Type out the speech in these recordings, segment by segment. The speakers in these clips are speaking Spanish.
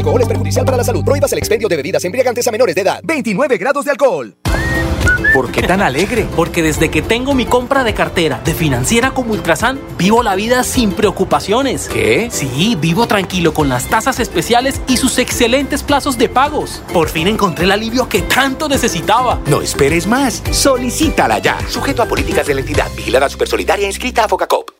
Alcohol es perjudicial para la salud. Prohíbas el expendio de bebidas embriagantes a menores de edad. 29 grados de alcohol. ¿Por qué tan alegre? Porque desde que tengo mi compra de cartera de financiera como Ultrasan, vivo la vida sin preocupaciones. ¿Qué? Sí, vivo tranquilo con las tasas especiales y sus excelentes plazos de pagos. Por fin encontré el alivio que tanto necesitaba. No esperes más. Solicítala ya. Sujeto a políticas de la entidad. Vigilada Supersolidaria inscrita a Focacop.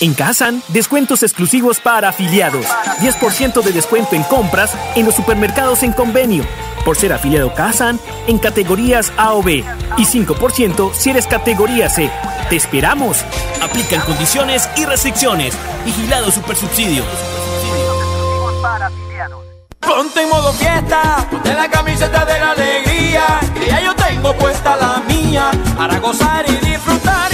En Kazan, descuentos exclusivos para afiliados. 10% de descuento en compras en los supermercados en convenio. Por ser afiliado Kazan en categorías A o B. Y 5% si eres categoría C. ¡Te esperamos! Aplican condiciones y restricciones. Vigilado Supersubsidio. Ponte en modo fiesta, ponte la camiseta de la alegría, que ya yo tengo puesta la mía, para gozar y disfrutar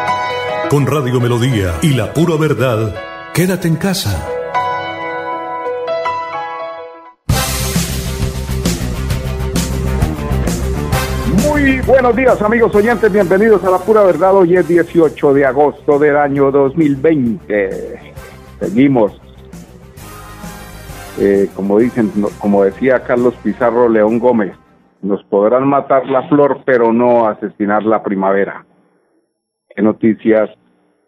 Con Radio Melodía y la pura verdad, quédate en casa. Muy buenos días amigos oyentes, bienvenidos a la pura verdad. Hoy es 18 de agosto del año 2020. Seguimos, eh, como dicen, como decía Carlos Pizarro León Gómez, nos podrán matar la flor, pero no asesinar la primavera. Qué noticias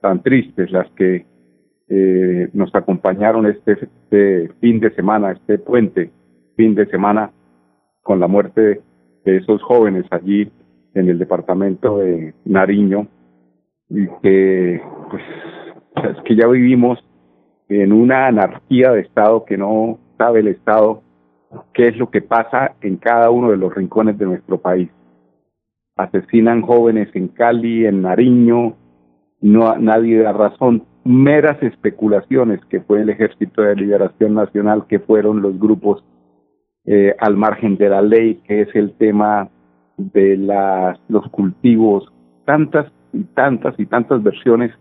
tan tristes las que eh, nos acompañaron este, este fin de semana, este puente fin de semana con la muerte de esos jóvenes allí en el departamento de Nariño y que pues es que ya vivimos en una anarquía de Estado que no sabe el Estado qué es lo que pasa en cada uno de los rincones de nuestro país. Asesinan jóvenes en Cali, en Nariño, no nadie da razón, meras especulaciones que fue el Ejército de Liberación Nacional, que fueron los grupos eh, al margen de la ley, que es el tema de las, los cultivos, tantas y tantas y tantas versiones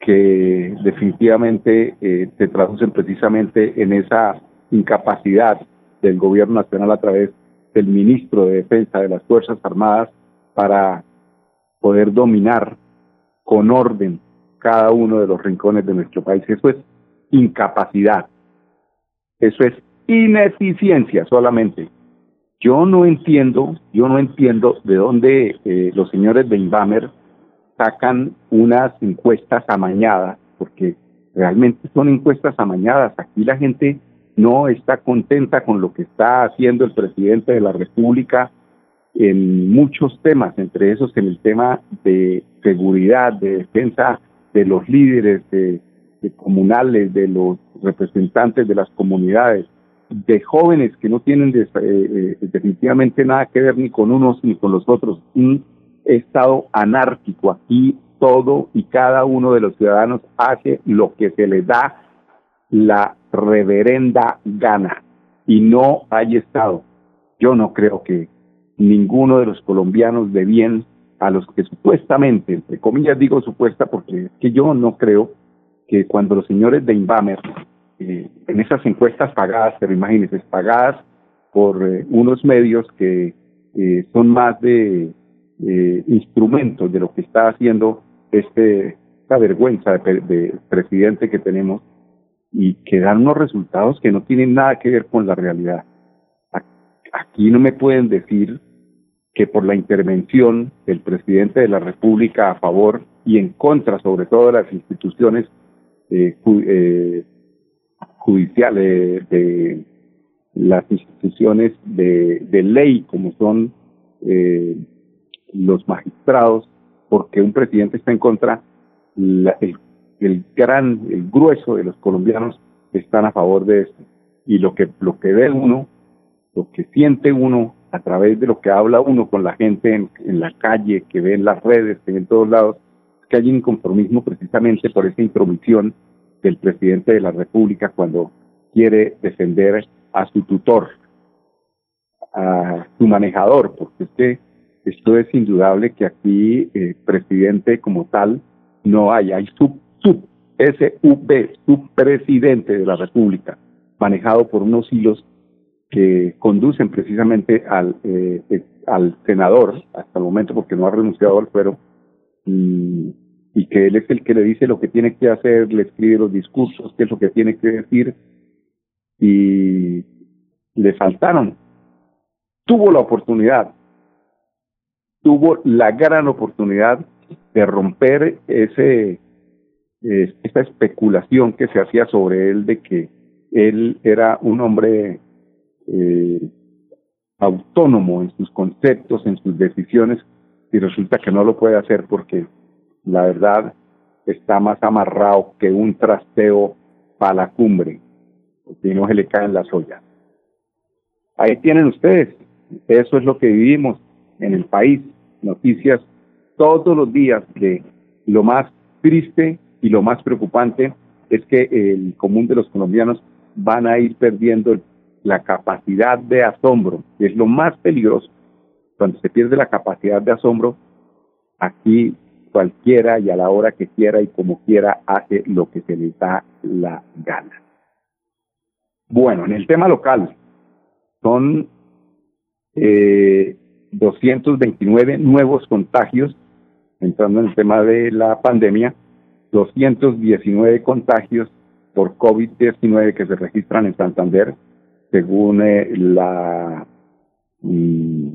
que definitivamente eh, se traducen precisamente en esa incapacidad del gobierno nacional a través del ministro de Defensa de las Fuerzas Armadas para poder dominar con orden cada uno de los rincones de nuestro país. Eso es incapacidad. Eso es ineficiencia solamente. Yo no entiendo, yo no entiendo de dónde eh, los señores de Inbamer sacan unas encuestas amañadas, porque realmente son encuestas amañadas. Aquí la gente no está contenta con lo que está haciendo el presidente de la República en muchos temas, entre esos en el tema de seguridad, de defensa de los líderes de, comunales, de los representantes de las comunidades, de jóvenes que no tienen eh, eh, definitivamente nada que ver ni con unos ni con los otros. Un estado anárquico aquí, todo y cada uno de los ciudadanos hace lo que se les da la reverenda gana y no hay Estado. Yo no creo que ninguno de los colombianos de bien, a los que supuestamente, entre comillas digo supuesta porque es que yo no creo que cuando los señores de Inbamer, eh, en esas encuestas pagadas, pero imagínense, pagadas por eh, unos medios que eh, son más de instrumentos de lo que está haciendo este esta vergüenza de presidente que tenemos, y que dan unos resultados que no tienen nada que ver con la realidad. Aquí no me pueden decir que por la intervención del presidente de la República a favor y en contra, sobre todo de las instituciones eh, eh, judiciales, de, las instituciones de, ley, como son eh, los magistrados, porque un presidente está en contra, la, el el gran, el grueso de los colombianos están a favor de esto. Y lo que, lo que ve uno, lo que siente uno a través de lo que habla uno con la gente en, la calle, que ve en las redes, que ve en todos lados, que hay un conformismo precisamente por esa intromisión del presidente de la República cuando quiere defender a su tutor, a su manejador, porque es esto es indudable que aquí eh, presidente como tal no hay, hay sub sub, SUB, subpresidente de la República, manejado por unos hilos que conducen precisamente al, eh, eh, al senador hasta el momento, porque no ha renunciado al fuero, y, que él es el que le dice lo que tiene que hacer, le escribe los discursos, qué es lo que tiene que decir, y le faltaron. Tuvo la oportunidad, tuvo la gran oportunidad de romper ese esta especulación que se hacía sobre él de que él era un hombre eh, autónomo en sus conceptos, en sus decisiones, y resulta que no lo puede hacer porque la verdad está más amarrado que un trasteo para la cumbre, porque no se le caen las ollas. Ahí tienen ustedes, eso es lo que vivimos en el país, noticias todos los días de lo más triste y lo más preocupante es que el común de los colombianos van a ir perdiendo la capacidad de asombro, que es lo más peligroso. Cuando se pierde la capacidad de asombro, aquí cualquiera y a la hora que quiera y como quiera hace lo que se le da la gana. Bueno, en el tema local, son eh, 229 nuevos contagios, entrando en el tema de la pandemia, 219 contagios por COVID-19 que se registran en Santander, según eh, la mm,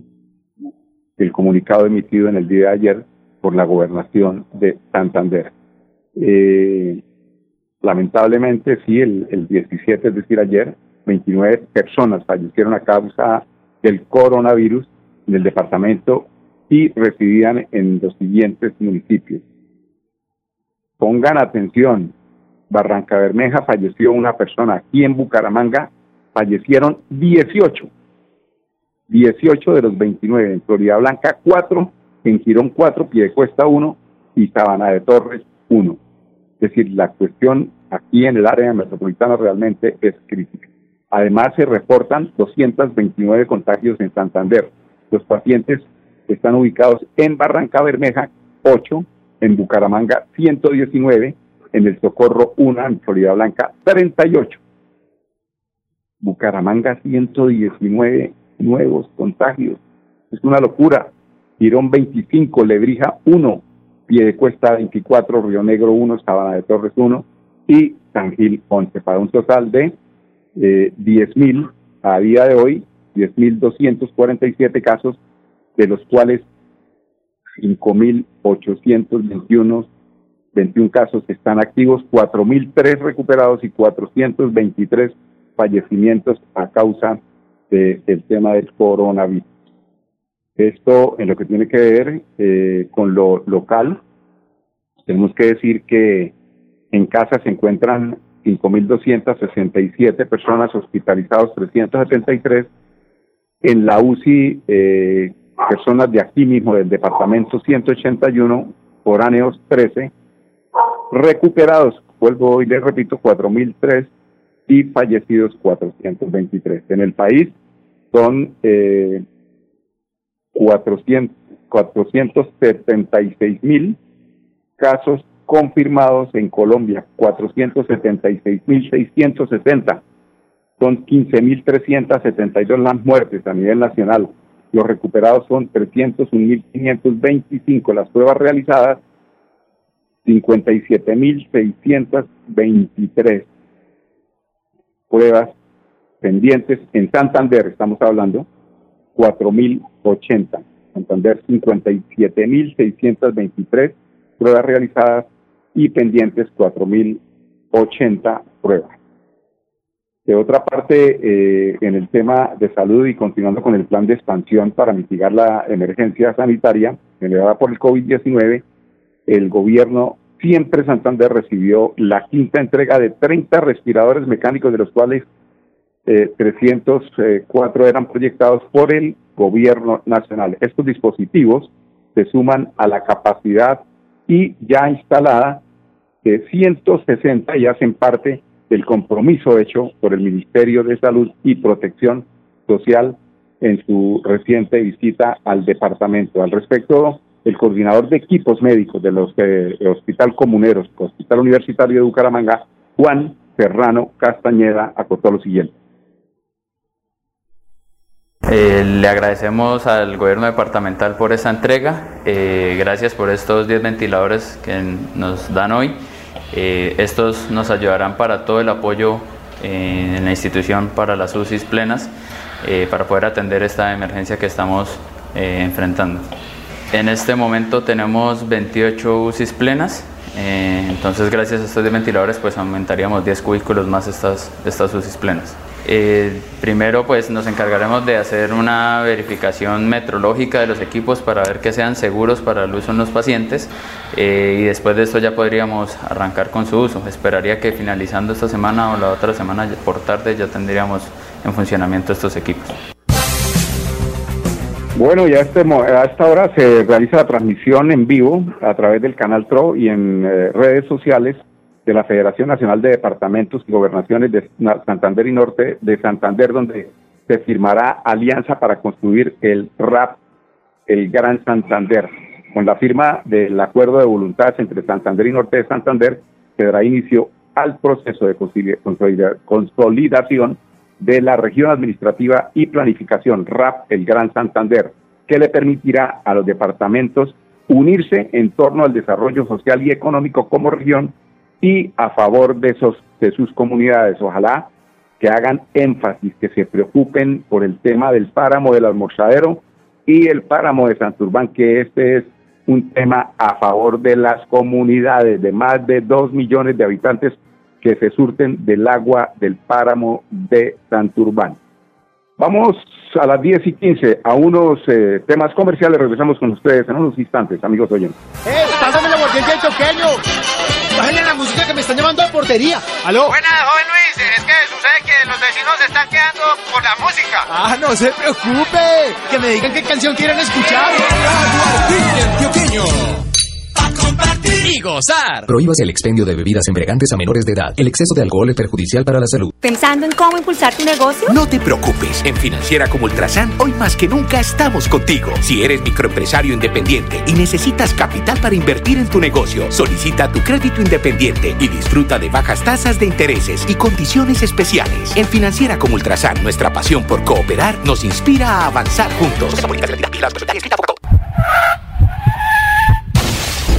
el comunicado emitido en el día de ayer por la gobernación de Santander. Eh, lamentablemente, sí, el, el 17, es decir, ayer, 29 personas fallecieron a causa del coronavirus en el departamento y residían en los siguientes municipios. Pongan atención, Barranca Bermeja falleció una persona, aquí en Bucaramanga fallecieron 18, 18 de los 29, en Florida Blanca 4, en Girón 4, Piedecuesta 1 y Sabana de Torres 1. Es decir, la cuestión aquí en el área metropolitana realmente es crítica. Además, se reportan 229 contagios en Santander. Los pacientes están ubicados en Barranca Bermeja 8, en Bucaramanga 119, en el Socorro 1, en Florida Blanca 38. Bucaramanga 119 nuevos contagios. Es una locura. Girón 25, Lebrija 1, Piedecuesta 24, Río Negro 1, Sabana de Torres 1 y San Gil 11, para un total de eh, 10.000 a día de hoy, 10.247 casos, de los cuales 5.821 21 casos están activos, 4.003 recuperados y 423 fallecimientos a causa de, del tema del coronavirus. Esto en lo que tiene que ver eh, con lo local, tenemos que decir que en casa se encuentran 5.267 personas hospitalizados, 373. En la UCI, eh, personas de aquí mismo, del departamento 181, foráneos 13, recuperados, vuelvo hoy les repito, 4.003 y fallecidos 423. En el país son eh, 400, 476.000 casos confirmados en Colombia, 476.660. Son 15.372 las muertes a nivel nacional. Los recuperados son 301.525. Las pruebas realizadas, 57.623 pruebas pendientes en Santander, estamos hablando, 4.080. Santander, 57.623 pruebas realizadas y pendientes 4.080 pruebas. De otra parte, eh, en el tema de salud y continuando con el plan de expansión para mitigar la emergencia sanitaria generada por el COVID-19, el gobierno siempre Santander recibió la quinta entrega de 30 respiradores mecánicos, de los cuales eh, 304 eran proyectados por el gobierno nacional. Estos dispositivos se suman a la capacidad y ya instalada de 160 y hacen parte del compromiso hecho por el Ministerio de Salud y Protección Social en su reciente visita al departamento. Al respecto, el coordinador de equipos médicos de los eh, Hospital Comuneros, Hospital Universitario de Bucaramanga, Juan Serrano Castañeda, acotó lo siguiente. Eh, le agradecemos al gobierno departamental por esta entrega. Eh, gracias por estos 10 ventiladores que nos dan hoy. Estos nos ayudarán para todo el apoyo en la institución para las UCIs plenas, para poder atender esta emergencia que estamos enfrentando. En este momento tenemos 28 UCIs plenas, eh, entonces gracias a estos ventiladores pues aumentaríamos 10 cubículos más estas, estas UCIs plenas. Eh, primero pues nos encargaremos de hacer una verificación metrológica de los equipos para ver que sean seguros para el uso en los pacientes eh, y después de esto ya podríamos arrancar con su uso. Esperaría que finalizando esta semana o la otra semana por tarde ya tendríamos en funcionamiento estos equipos. Bueno, ya este, a esta hora se realiza la transmisión en vivo a través del canal TRO y en eh, redes sociales de la Federación Nacional de Departamentos y Gobernaciones de Santander y Norte de Santander, donde se firmará alianza para construir el RAP, el Gran Santander. Con la firma del acuerdo de voluntades entre Santander y Norte de Santander, se dará inicio al proceso de consolidación de la región administrativa y planificación RAP El Gran Santander, que le permitirá a los departamentos unirse en torno al desarrollo social y económico como región y a favor de, esos, de sus comunidades. Ojalá que hagan énfasis, que se preocupen por el tema del páramo del almorzadero y el páramo de Santurbán, que este es un tema a favor de las comunidades de más de dos millones de habitantes que se surten del agua del páramo de Santurbán. Vamos a las 10 y 15 a unos eh, temas comerciales. Regresamos con ustedes en unos instantes, amigos oyentes. ¡Eh! ¡Pásame la mordiente choqueño! ¡Bájale la música que me están llamando de portería! ¡Aló! Buenas, joven Luis. Es que sucede que los vecinos se están quedando por la música. ¡Ah, no se preocupe! Que me digan qué canción quieren escuchar. Y gozar. Prohíbas el expendio de bebidas embriagantes a menores de edad. El exceso de alcohol es perjudicial para la salud. ¿Pensando en cómo impulsar tu negocio? No te preocupes. En Financiera como Ultrasan, hoy más que nunca estamos contigo. Si eres microempresario independiente y necesitas capital para invertir en tu negocio, solicita tu crédito independiente y disfruta de bajas tasas de intereses y condiciones especiales. En Financiera como Ultrasan, nuestra pasión por cooperar nos inspira a avanzar juntos.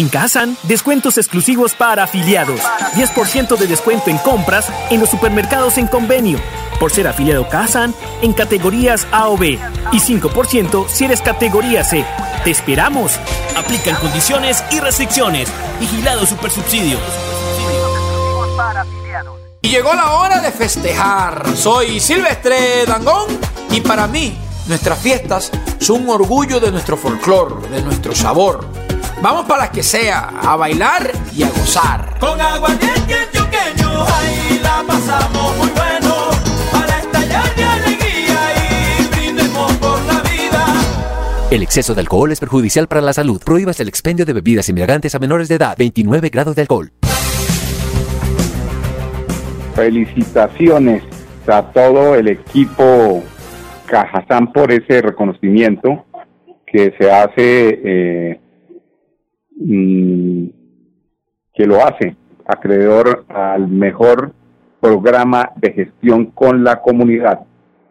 En Kazan, descuentos exclusivos para afiliados. 10% de descuento en compras en los supermercados en convenio. Por ser afiliado Kazan en categorías A o B. Y 5% si eres categoría C. ¡Te esperamos! Aplican condiciones y restricciones. Vigilado Supersubsidio. Y llegó la hora de festejar. Soy Silvestre Dangón y para mí nuestras fiestas son un orgullo de nuestro folclor, de nuestro sabor. Vamos para las que sea, a bailar y a gozar. Con aguardiente antioqueño, ahí la pasamos muy bueno. Para estallar de alegría y brindemos por la vida. El exceso de alcohol es perjudicial para la salud. Prohíbas el expendio de bebidas embriagantes a menores de edad. 29 grados de alcohol. Felicitaciones a todo el equipo Cajazán por ese reconocimiento que se hace, eh, que lo hace acreedor al mejor programa de gestión con la comunidad,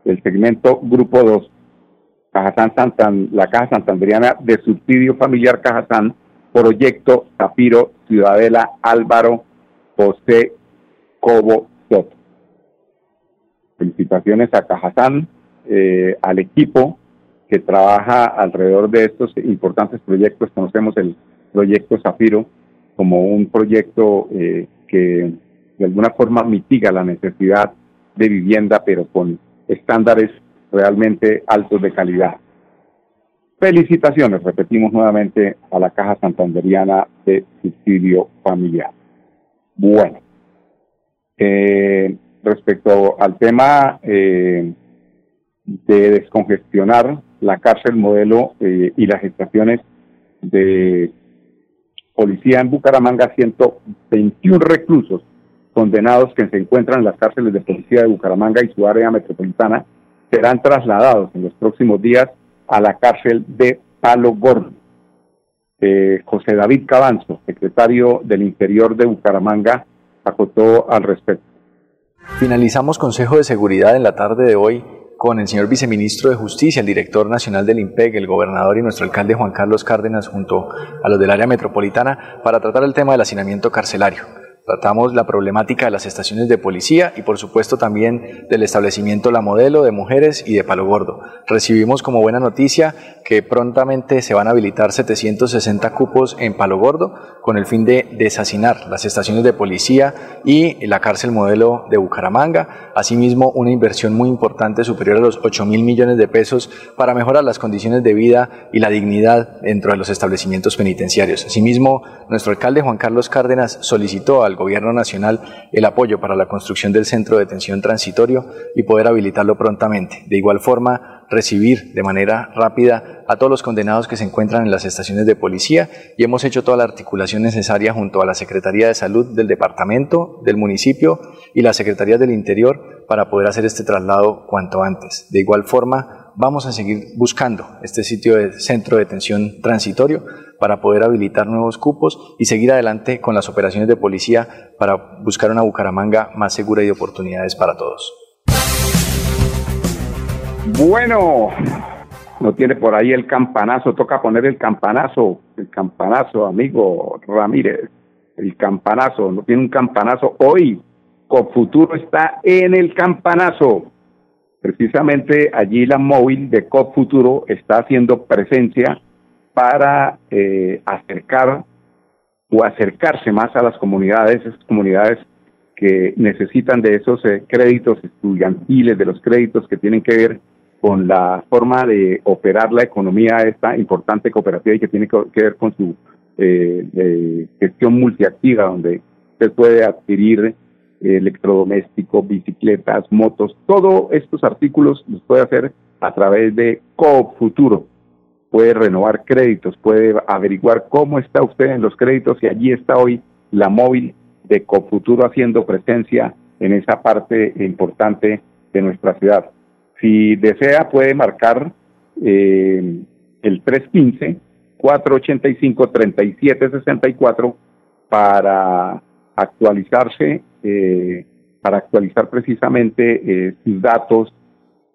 el segmento Grupo 2, Cajazán Santan, la Caja Santanderiana de Subsidio Familiar Cajazán, Proyecto Zapiro, Ciudadela Álvaro José Cobo Soto. Felicitaciones a Cajazán, eh, al equipo que trabaja alrededor de estos importantes proyectos. Conocemos el proyecto Zafiro como un proyecto eh, que de alguna forma mitiga la necesidad de vivienda, pero con estándares realmente altos de calidad. Felicitaciones, repetimos nuevamente, a la Caja Santanderiana de Subsidio Familiar. Bueno, eh, respecto al tema eh, de descongestionar la cárcel modelo eh, y las estaciones de policía en Bucaramanga, 121 reclusos condenados que se encuentran en las cárceles de policía de Bucaramanga y su área metropolitana serán trasladados en los próximos días a la cárcel de Palo Gordo. Eh, José David Cabanzo, secretario del Interior de Bucaramanga, acotó al respecto. Finalizamos Consejo de Seguridad en la tarde de hoy con el señor viceministro de Justicia, el director nacional del IMPEG, el gobernador y nuestro alcalde Juan Carlos Cárdenas junto a los del área metropolitana para tratar el tema del hacinamiento carcelario. Tratamos la problemática de las estaciones de policía y por supuesto también del establecimiento La Modelo de Mujeres y de Palo Gordo. Recibimos como buena noticia que prontamente se van a habilitar 760 cupos en Palo Gordo con el fin de desasinar las estaciones de policía y la cárcel modelo de Bucaramanga. Asimismo, una inversión muy importante superior a los 8 mil millones de pesos para mejorar las condiciones de vida y la dignidad dentro de los establecimientos penitenciarios. Asimismo, nuestro alcalde Juan Carlos Cárdenas solicitó al Gobierno Nacional el apoyo para la construcción del centro de detención transitorio y poder habilitarlo prontamente. De igual forma, recibir de manera rápida a todos los condenados que se encuentran en las estaciones de policía y hemos hecho toda la articulación necesaria junto a la Secretaría de Salud del departamento, del municipio y la Secretaría del Interior para poder hacer este traslado cuanto antes. De igual forma, vamos a seguir buscando este sitio de centro de detención transitorio para poder habilitar nuevos cupos y seguir adelante con las operaciones de policía para buscar una Bucaramanga más segura y de oportunidades para todos. Bueno, no tiene por ahí el campanazo, toca poner el campanazo, el campanazo, amigo Ramírez, el campanazo, no tiene un campanazo hoy. Copfuturo está en el campanazo. Precisamente allí la móvil de Copfuturo está haciendo presencia para eh, acercar o acercarse más a las comunidades, esas comunidades que necesitan de esos eh, créditos estudiantiles, de los créditos que tienen que ver con la forma de operar la economía de esta importante cooperativa y que tiene que ver con su eh, gestión multiactiva, donde usted puede adquirir electrodomésticos, bicicletas, motos, todos estos artículos los puede hacer a través de Coop Futuro. Puede renovar créditos, puede averiguar cómo está usted en los créditos y allí está hoy la móvil de Coop Futuro haciendo presencia en esa parte importante de nuestra ciudad. Si desea puede marcar eh, el 315-485-3764 para actualizarse, eh, para actualizar precisamente eh, sus datos,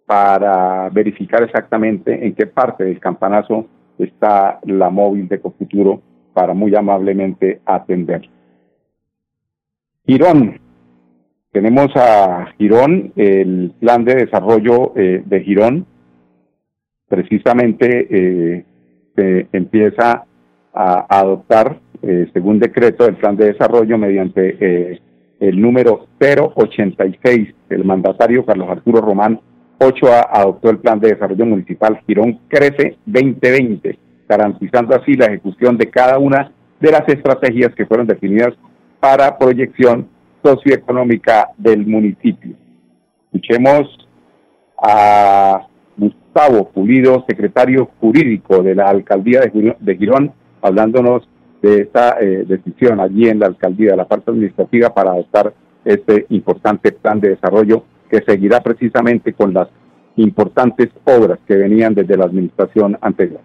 para verificar exactamente en qué parte del campanazo está la móvil de Cofuturo para muy amablemente atender. Girón. Tenemos a Girón, el plan de desarrollo eh, de Girón. Precisamente se empieza a, adoptar, según decreto, el plan de desarrollo mediante el número 086. El mandatario Carlos Arturo Román Ochoa adoptó el plan de desarrollo municipal Girón Crece 2020, garantizando así la ejecución de cada una de las estrategias que fueron definidas para proyección socioeconómica del municipio. Escuchemos a Gustavo Pulido, secretario jurídico de la alcaldía de Girón, hablándonos de esta eh, decisión allí en la alcaldía, de la parte administrativa, para adoptar este importante plan de desarrollo que seguirá precisamente con las importantes obras que venían desde la administración anterior.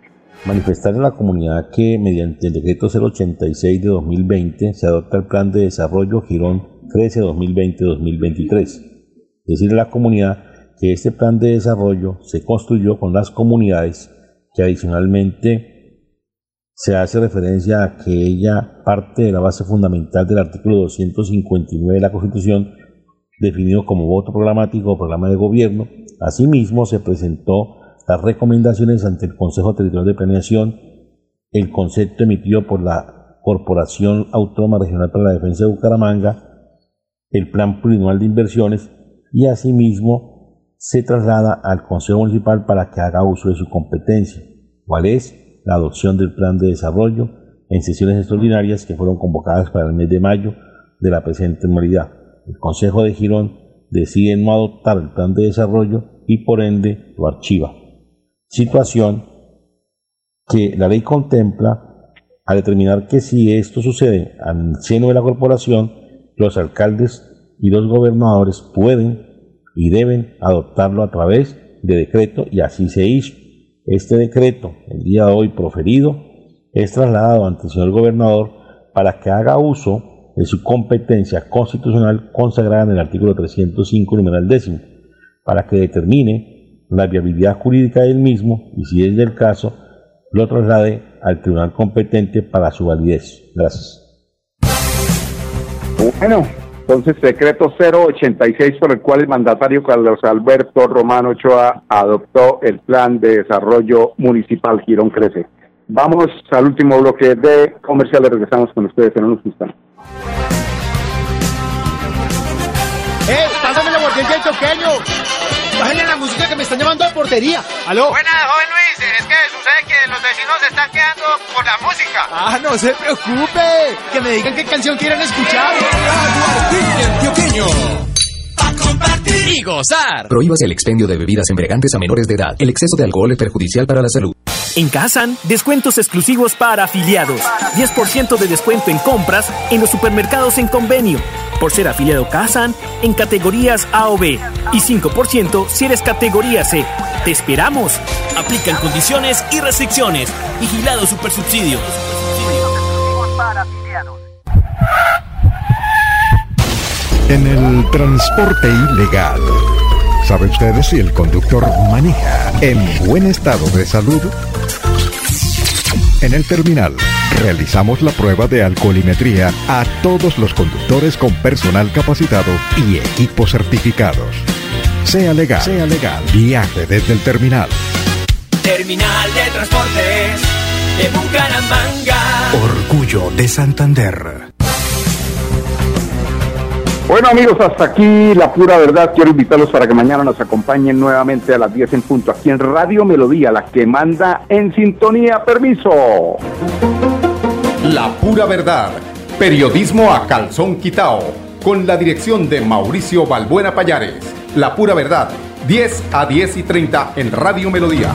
Manifestar en la comunidad que mediante el decreto 086 de 2020 se adopta el plan de desarrollo Girón Crece 2020-2023. Decirle a la comunidad que este plan de desarrollo se construyó con las comunidades que adicionalmente se hace referencia a que ella parte de la base fundamental del artículo 259 de la Constitución definido como voto programático o programa de gobierno. Asimismo, se presentó las recomendaciones ante el Consejo Territorial de Planeación, el concepto emitido por la Corporación Autónoma Regional para la Defensa de Bucaramanga, el Plan Plurianual de Inversiones y asimismo se traslada al Consejo Municipal para que haga uso de su competencia, cuál es la adopción del Plan de Desarrollo en sesiones extraordinarias que fueron convocadas para el mes de mayo de la presente anualidad el Consejo de Girón decide no adoptar el plan de desarrollo y por ende lo archiva. Situación que la ley contempla a determinar que si esto sucede al seno de la corporación, los alcaldes y los gobernadores pueden y deben adoptarlo a través de decreto y así se hizo. Este decreto, el día de hoy proferido, es trasladado ante el señor gobernador para que haga uso de su competencia constitucional consagrada en el artículo 305, numeral décimo, para que determine la viabilidad jurídica del mismo y, si es del caso, lo traslade al tribunal competente para su validez. Gracias. Bueno, entonces decreto 086 por el cual el mandatario Carlos Alberto Romano Ochoa adoptó el plan de desarrollo municipal Girón Crece. Vamos al último bloque de comerciales, regresamos con ustedes en unos instantes. ¡Eh! ¡Pásame la del choqueño! ¡Bájenle la música que me están llamando a portería! ¡Aló! Buenas, joven Luis. Es que sucede que los vecinos se están quedando por la música. ¡Ah, no se preocupe! Que me digan qué canción quieren escuchar. Antioqueño. A compartir y gozar. Prohíbas el expendio de bebidas embriagantes a menores de edad. El exceso de alcohol es perjudicial para la salud. En Kazan, descuentos exclusivos para afiliados. 10% de descuento en compras en los supermercados en convenio. Por ser afiliado Kazan en categorías A o B. Y 5% si eres categoría C. ¡Te esperamos! Aplican condiciones y restricciones. Vigilado Supersubsidio. En el transporte ilegal. ¿Sabe usted si el conductor maneja en buen estado de salud? En el terminal realizamos la prueba de alcoholimetría a todos los conductores con personal capacitado y equipos certificados. Sea legal, sea legal. Viaje desde el terminal. Terminal de Transportes de Bucaramanga. Orgullo de Santander. Bueno amigos, hasta aquí la pura verdad. Quiero invitarlos para que mañana nos acompañen nuevamente a las 10 en punto aquí en Radio Melodía, la que manda en sintonía. Permiso. La pura verdad. Periodismo a calzón quitao. Con la dirección de Mauricio Balbuena Payares. La pura verdad. 10 a 10 y 30 en Radio Melodía.